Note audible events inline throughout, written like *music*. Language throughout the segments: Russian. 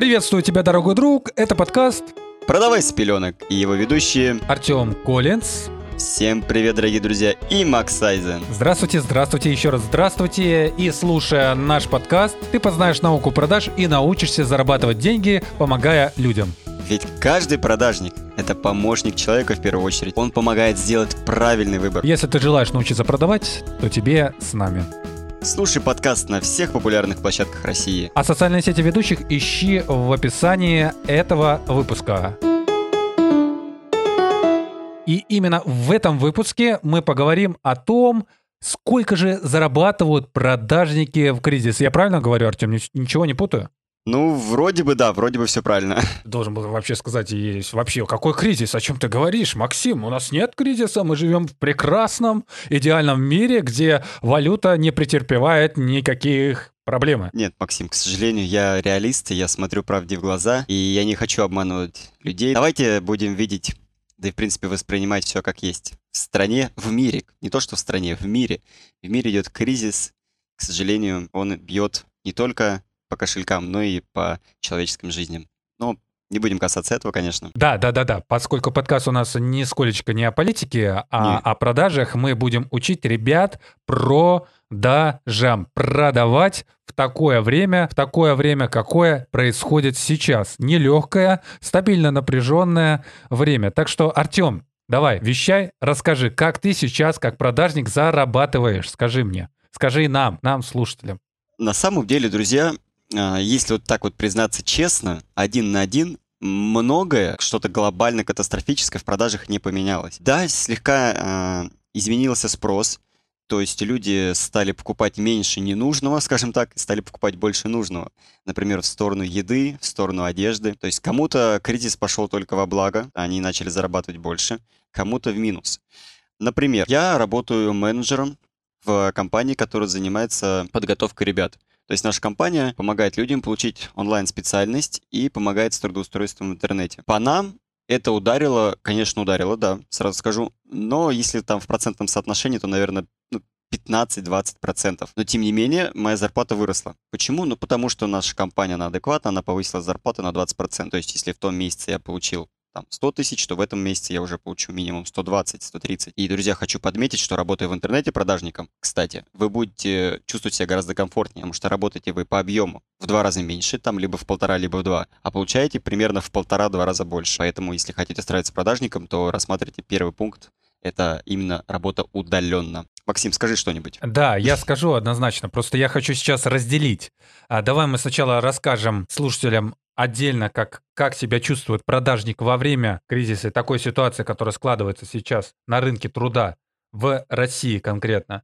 Приветствую тебя, дорогой друг. Это подкаст «Продавай с пеленок» и его ведущие Артем Коллинз. Всем привет, дорогие друзья, и Макс Сайзен. Здравствуйте, здравствуйте, еще раз здравствуйте. И слушая наш подкаст, ты познаешь науку продаж и научишься зарабатывать деньги, помогая людям. Ведь каждый продажник – это помощник человека в первую очередь. Он помогает сделать правильный выбор. Если ты желаешь научиться продавать, то тебе с нами. Слушай подкаст на всех популярных площадках России. А социальные сети ведущих ищи в описании этого выпуска. И именно в этом выпуске мы поговорим о том, сколько же зарабатывают продажники в кризис. Я правильно говорю, Артем? Ничего не путаю? Ну, вроде бы да, вроде бы все правильно. *laughs* Должен был вообще сказать, и вообще, какой кризис, о чем ты говоришь, Максим? У нас нет кризиса, мы живем в прекрасном, идеальном мире, где валюта не претерпевает никаких проблем. Нет, Максим, к сожалению, я реалист, я смотрю правде в глаза, и я не хочу обманывать людей. Давайте будем видеть да и, в принципе, воспринимать все как есть. В стране, в мире, не то что в стране, в мире. В мире идет кризис, к сожалению, он бьет не только по кошелькам, но и по человеческим жизням. Но не будем касаться этого, конечно. Да, да, да, да. Поскольку подкаст у нас нисколечко не о политике, а не. о продажах, мы будем учить ребят про продажам. Продавать в такое время, в такое время, какое происходит сейчас. Нелегкое, стабильно напряженное время. Так что, Артем, давай, вещай, расскажи, как ты сейчас, как продажник, зарабатываешь. Скажи мне. Скажи нам, нам, слушателям. На самом деле, друзья, если вот так вот признаться честно, один на один, многое, что-то глобально катастрофическое в продажах не поменялось. Да, слегка э, изменился спрос, то есть люди стали покупать меньше ненужного, скажем так, стали покупать больше нужного. Например, в сторону еды, в сторону одежды. То есть кому-то кризис пошел только во благо, они начали зарабатывать больше, кому-то в минус. Например, я работаю менеджером в компании, которая занимается подготовкой ребят. То есть наша компания помогает людям получить онлайн-специальность и помогает с трудоустройством в интернете. По нам это ударило, конечно, ударило, да, сразу скажу. Но если там в процентном соотношении, то, наверное, ну, 15-20%. Но тем не менее, моя зарплата выросла. Почему? Ну, потому что наша компания, она адекватна, она повысила зарплату на 20%. То есть, если в том месяце я получил там 100 тысяч, то в этом месяце я уже получу минимум 120-130. И, друзья, хочу подметить, что работая в интернете продажником, кстати, вы будете чувствовать себя гораздо комфортнее, потому что работаете вы по объему в два раза меньше, там либо в полтора, либо в два, а получаете примерно в полтора-два раза больше. Поэтому, если хотите устраиваться продажником, то рассматривайте первый пункт, это именно работа удаленно. Максим, скажи что-нибудь. Да, я скажу однозначно. Просто я хочу сейчас разделить. А, давай мы сначала расскажем слушателям отдельно, как, как себя чувствует продажник во время кризиса и такой ситуации, которая складывается сейчас на рынке труда в России конкретно.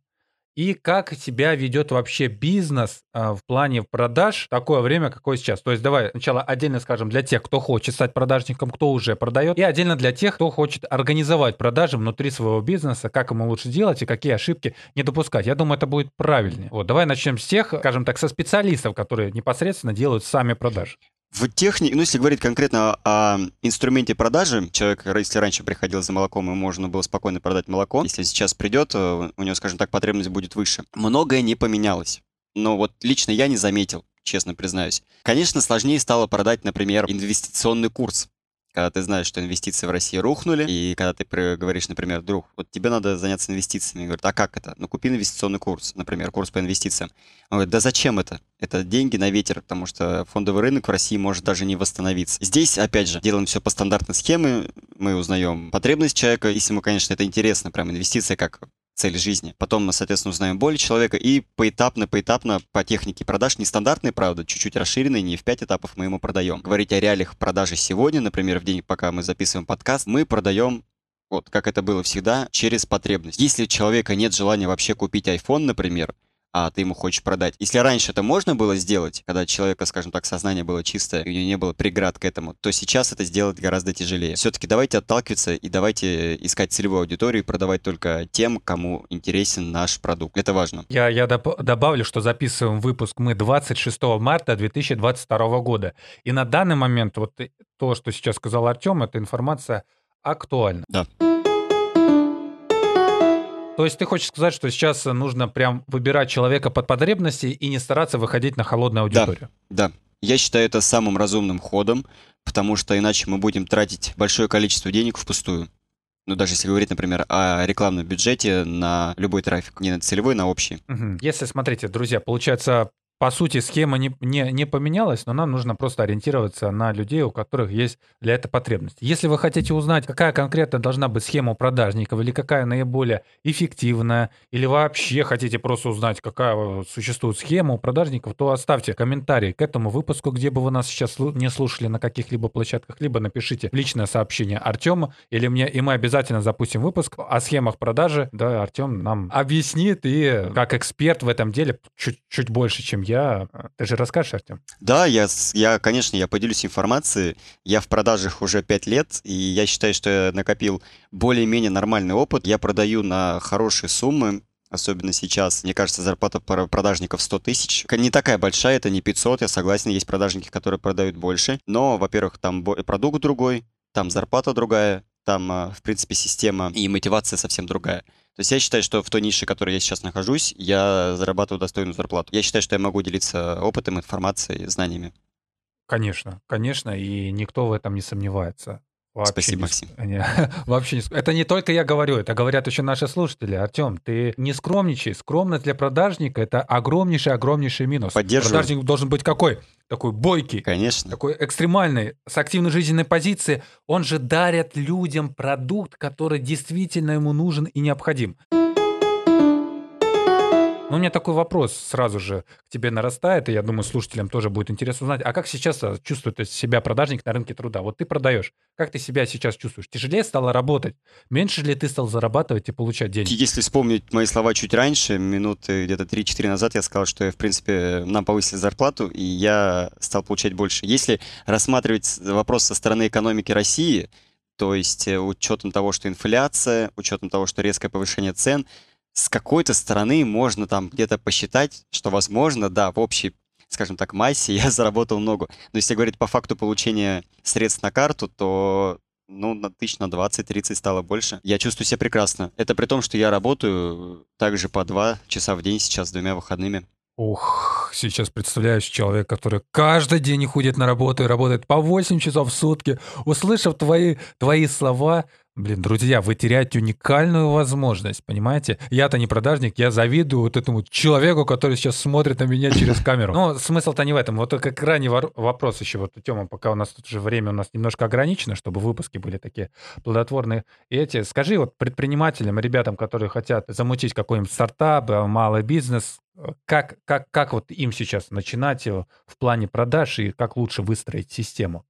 И как себя ведет вообще бизнес а, в плане продаж в такое время, какое сейчас. То есть давай сначала отдельно скажем для тех, кто хочет стать продажником, кто уже продает, и отдельно для тех, кто хочет организовать продажи внутри своего бизнеса, как ему лучше делать и какие ошибки не допускать. Я думаю, это будет правильнее. Вот, давай начнем с тех, скажем так, со специалистов, которые непосредственно делают сами продажи. В технике, ну если говорить конкретно о инструменте продажи, человек, если раньше приходил за молоком, ему можно было спокойно продать молоко, если сейчас придет, э, у него, скажем так, потребность будет выше. Многое не поменялось. Но вот лично я не заметил, честно признаюсь. Конечно, сложнее стало продать, например, инвестиционный курс когда ты знаешь, что инвестиции в России рухнули, и когда ты говоришь, например, друг, вот тебе надо заняться инвестициями, говорит, а как это? Ну, купи инвестиционный курс, например, курс по инвестициям. Он говорит, да зачем это? Это деньги на ветер, потому что фондовый рынок в России может даже не восстановиться. Здесь, опять же, делаем все по стандартной схеме, мы узнаем потребность человека, если ему, конечно, это интересно, прям инвестиция как цель жизни. Потом мы, соответственно, узнаем боль человека и поэтапно, поэтапно по технике продаж, нестандартной, правда, чуть-чуть расширенной, не в 5 этапов мы ему продаем. Говорить о реалиях продажи сегодня, например, в день, пока мы записываем подкаст, мы продаем вот, как это было всегда, через потребность. Если у человека нет желания вообще купить iPhone, например, а ты ему хочешь продать. Если раньше это можно было сделать, когда человека, скажем так, сознание было чистое, и у него не было преград к этому, то сейчас это сделать гораздо тяжелее. Все-таки давайте отталкиваться и давайте искать целевую аудиторию и продавать только тем, кому интересен наш продукт. Это важно. Я, я доп- добавлю, что записываем выпуск мы 26 марта 2022 года. И на данный момент вот то, что сейчас сказал Артем, эта информация актуальна. Да. То есть ты хочешь сказать, что сейчас нужно прям выбирать человека под потребности и не стараться выходить на холодную аудиторию? Да, я считаю это самым разумным ходом, потому что иначе мы будем тратить большое количество денег впустую. Ну, даже если говорить, например, о рекламном бюджете на любой трафик, не на целевой, на общий. Угу. Если, смотрите, друзья, получается, по сути, схема не, не, не поменялась, но нам нужно просто ориентироваться на людей, у которых есть для этого потребность. Если вы хотите узнать, какая конкретно должна быть схема у продажников, или какая наиболее эффективная, или вообще хотите просто узнать, какая существует схема у продажников, то оставьте комментарий к этому выпуску, где бы вы нас сейчас не слушали на каких-либо площадках, либо напишите личное сообщение Артему или мне, и мы обязательно запустим выпуск о схемах продажи. Да, Артем нам объяснит и как эксперт в этом деле чуть, чуть больше, чем я. Ты же расскажешь, Артем? Да, я, я, конечно, я поделюсь информацией. Я в продажах уже 5 лет, и я считаю, что я накопил более-менее нормальный опыт. Я продаю на хорошие суммы, особенно сейчас. Мне кажется, зарплата продажников 100 тысяч. Не такая большая, это не 500, я согласен, есть продажники, которые продают больше. Но, во-первых, там продукт другой, там зарплата другая, там, а, в принципе, система и мотивация совсем другая. То есть я считаю, что в той нише, в которой я сейчас нахожусь, я зарабатываю достойную зарплату. Я считаю, что я могу делиться опытом, информацией, знаниями. Конечно, конечно, и никто в этом не сомневается. Вообще Спасибо, не, Максим. Не, *laughs* вообще не, это не только я говорю, это говорят еще наши слушатели. Артем, ты не скромничай. Скромность для продажника — это огромнейший-огромнейший минус. Поддерживаю. Продажник должен быть какой? Такой бойкий. Конечно. Такой экстремальный, с активной жизненной позицией. Он же дарит людям продукт, который действительно ему нужен и необходим. Ну, у меня такой вопрос сразу же к тебе нарастает, и я думаю, слушателям тоже будет интересно узнать, а как сейчас а, чувствует себя продажник на рынке труда? Вот ты продаешь, как ты себя сейчас чувствуешь? Тяжелее стало работать? Меньше ли ты стал зарабатывать и получать деньги? Если вспомнить мои слова чуть раньше, минуты где-то 3-4 назад, я сказал, что, в принципе, нам повысили зарплату, и я стал получать больше. Если рассматривать вопрос со стороны экономики России, то есть э, учетом того, что инфляция, учетом того, что резкое повышение цен, с какой-то стороны можно там где-то посчитать, что возможно, да, в общей, скажем так, массе я *laughs* заработал много. Но если говорить по факту получения средств на карту, то ну, на тысяч на 20-30 стало больше. Я чувствую себя прекрасно. Это при том, что я работаю также по два часа в день сейчас, двумя выходными. Ух, сейчас представляешь человек, который каждый день ходит на работу и работает по 8 часов в сутки. Услышав твои, твои слова, Блин, друзья, вы теряете уникальную возможность, понимаете? Я-то не продажник, я завидую вот этому человеку, который сейчас смотрит на меня через *laughs* камеру. Но смысл-то не в этом. Вот как ранний вопрос еще, вот, Тёма, пока у нас тут уже время у нас немножко ограничено, чтобы выпуски были такие плодотворные. И эти, скажи вот предпринимателям, ребятам, которые хотят замутить какой-нибудь стартап, э, малый бизнес, э, как, как, как вот им сейчас начинать в плане продаж и как лучше выстроить систему?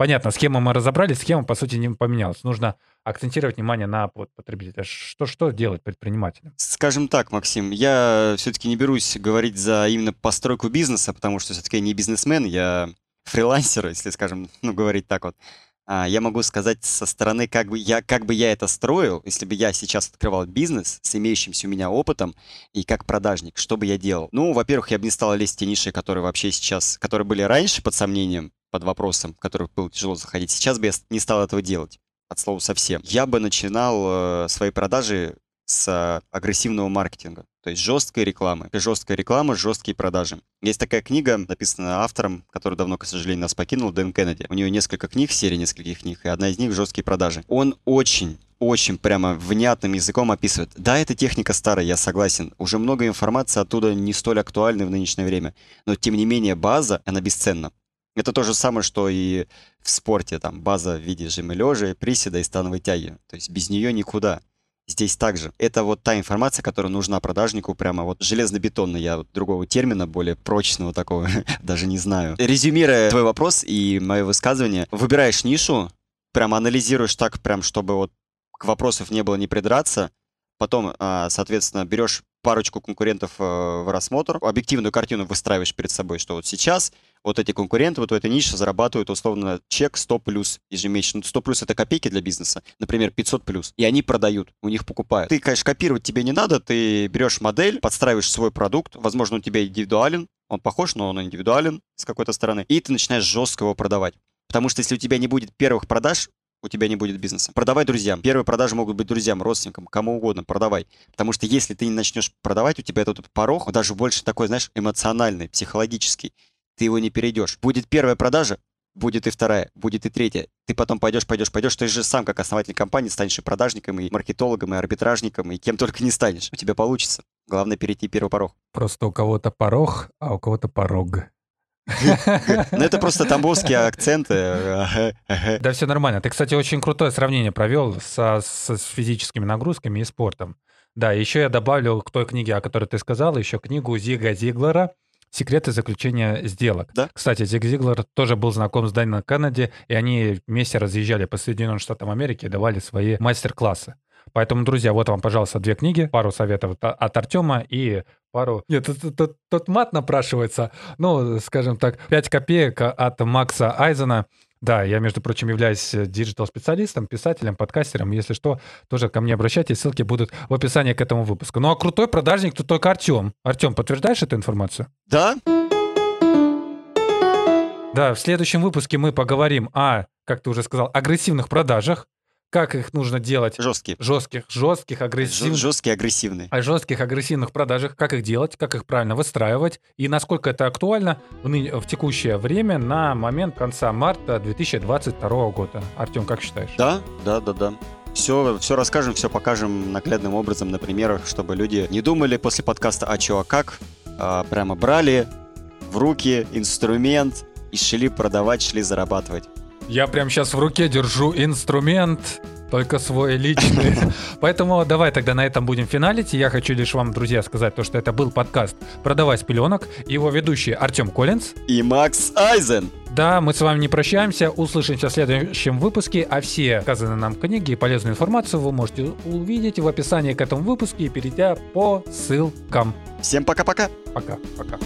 Понятно, схему мы разобрали, схема, по сути, не поменялась. Нужно акцентировать внимание на потребителя. Что, что делать предпринимателям? Скажем так, Максим, я все-таки не берусь говорить за именно постройку бизнеса, потому что все-таки я не бизнесмен, я фрилансер, если, скажем, ну, говорить так вот. А, я могу сказать со стороны, как бы, я, как бы я это строил, если бы я сейчас открывал бизнес с имеющимся у меня опытом и как продажник, что бы я делал? Ну, во-первых, я бы не стал лезть в те ниши, которые вообще сейчас, которые были раньше под сомнением, под вопросом, в которых было тяжело заходить. Сейчас бы я не стал этого делать, от слова совсем. Я бы начинал э, свои продажи с агрессивного маркетинга, то есть жесткой рекламы. Жесткая реклама, жесткие продажи. Есть такая книга, написанная автором, который давно, к сожалению, нас покинул, Дэн Кеннеди. У него несколько книг, серия нескольких книг, и одна из них «Жесткие продажи». Он очень очень прямо внятным языком описывает. Да, эта техника старая, я согласен. Уже много информации оттуда не столь актуальны в нынешнее время. Но, тем не менее, база, она бесценна. Это то же самое, что и в спорте, там, база в виде жимы лежа, приседа и становой тяги. То есть без нее никуда. Здесь также. Это вот та информация, которая нужна продажнику, прямо вот железно-бетонная. Я вот другого термина, более прочного такого, *laughs* даже не знаю. Резюмируя твой вопрос и мое высказывание, выбираешь нишу, прям анализируешь так, прям чтобы вот к вопросов не было не придраться, потом, а, соответственно, берешь парочку конкурентов э, в рассмотр, объективную картину выстраиваешь перед собой, что вот сейчас вот эти конкуренты вот в этой нише зарабатывают условно чек 100 плюс ежемесячно. 100 плюс это копейки для бизнеса, например, 500 плюс. И они продают, у них покупают. Ты, конечно, копировать тебе не надо, ты берешь модель, подстраиваешь свой продукт, возможно, у тебя индивидуален, он похож, но он индивидуален с какой-то стороны, и ты начинаешь жестко его продавать. Потому что если у тебя не будет первых продаж, у тебя не будет бизнеса. Продавай друзьям. Первые продажи могут быть друзьям, родственникам, кому угодно, продавай. Потому что если ты не начнешь продавать, у тебя этот порог, он даже больше такой, знаешь, эмоциональный, психологический. Ты его не перейдешь. Будет первая продажа, будет и вторая, будет и третья. Ты потом пойдешь, пойдешь, пойдешь. Ты же сам, как основатель компании, станешь и продажником, и маркетологом, и арбитражником, и кем только не станешь. У тебя получится. Главное перейти первый порог. Просто у кого-то порог, а у кого-то порог. Ну, это просто тамбовские акценты. Да, все нормально. Ты, кстати, очень крутое сравнение провел со, с физическими нагрузками и спортом. Да, еще я добавлю к той книге, о которой ты сказал, еще книгу Зига Зиглера «Секреты заключения сделок». Да. Кстати, Зиг Зиглер тоже был знаком с Дэном Кеннеди, и они вместе разъезжали по Соединенным Штатам Америки и давали свои мастер-классы. Поэтому, друзья, вот вам, пожалуйста, две книги, пару советов от Артема и пару... Нет, тут, тут, тут мат напрашивается. Ну, скажем так, 5 копеек от Макса Айзена. Да, я, между прочим, являюсь digital-специалистом, писателем, подкастером. Если что, тоже ко мне обращайтесь, ссылки будут в описании к этому выпуску. Ну а крутой продажник тут только Артем. Артем, подтверждаешь эту информацию? Да. Да, в следующем выпуске мы поговорим о, как ты уже сказал, агрессивных продажах как их нужно делать. Жесткие. Жестких, жестких, агрессивных. Жесткие, агрессивные. О жестких, агрессивных продажах, как их делать, как их правильно выстраивать и насколько это актуально в, ны... в текущее время на момент конца марта 2022 года. Артем, как считаешь? Да, да, да, да. Все, все расскажем, все покажем наглядным образом на примерах, чтобы люди не думали после подкаста «А чё, а как?», а прямо брали в руки инструмент и шли продавать, шли зарабатывать. Я прям сейчас в руке держу инструмент, только свой личный. *laughs* Поэтому давай тогда на этом будем финалить. Я хочу лишь вам, друзья, сказать то, что это был подкаст «Продавай с пеленок». Его ведущие Артем Коллинз и Макс Айзен. Да, мы с вами не прощаемся, услышимся в следующем выпуске, а все сказанные нам книги и полезную информацию вы можете увидеть в описании к этому выпуску и перейдя по ссылкам. Всем пока-пока. Пока-пока.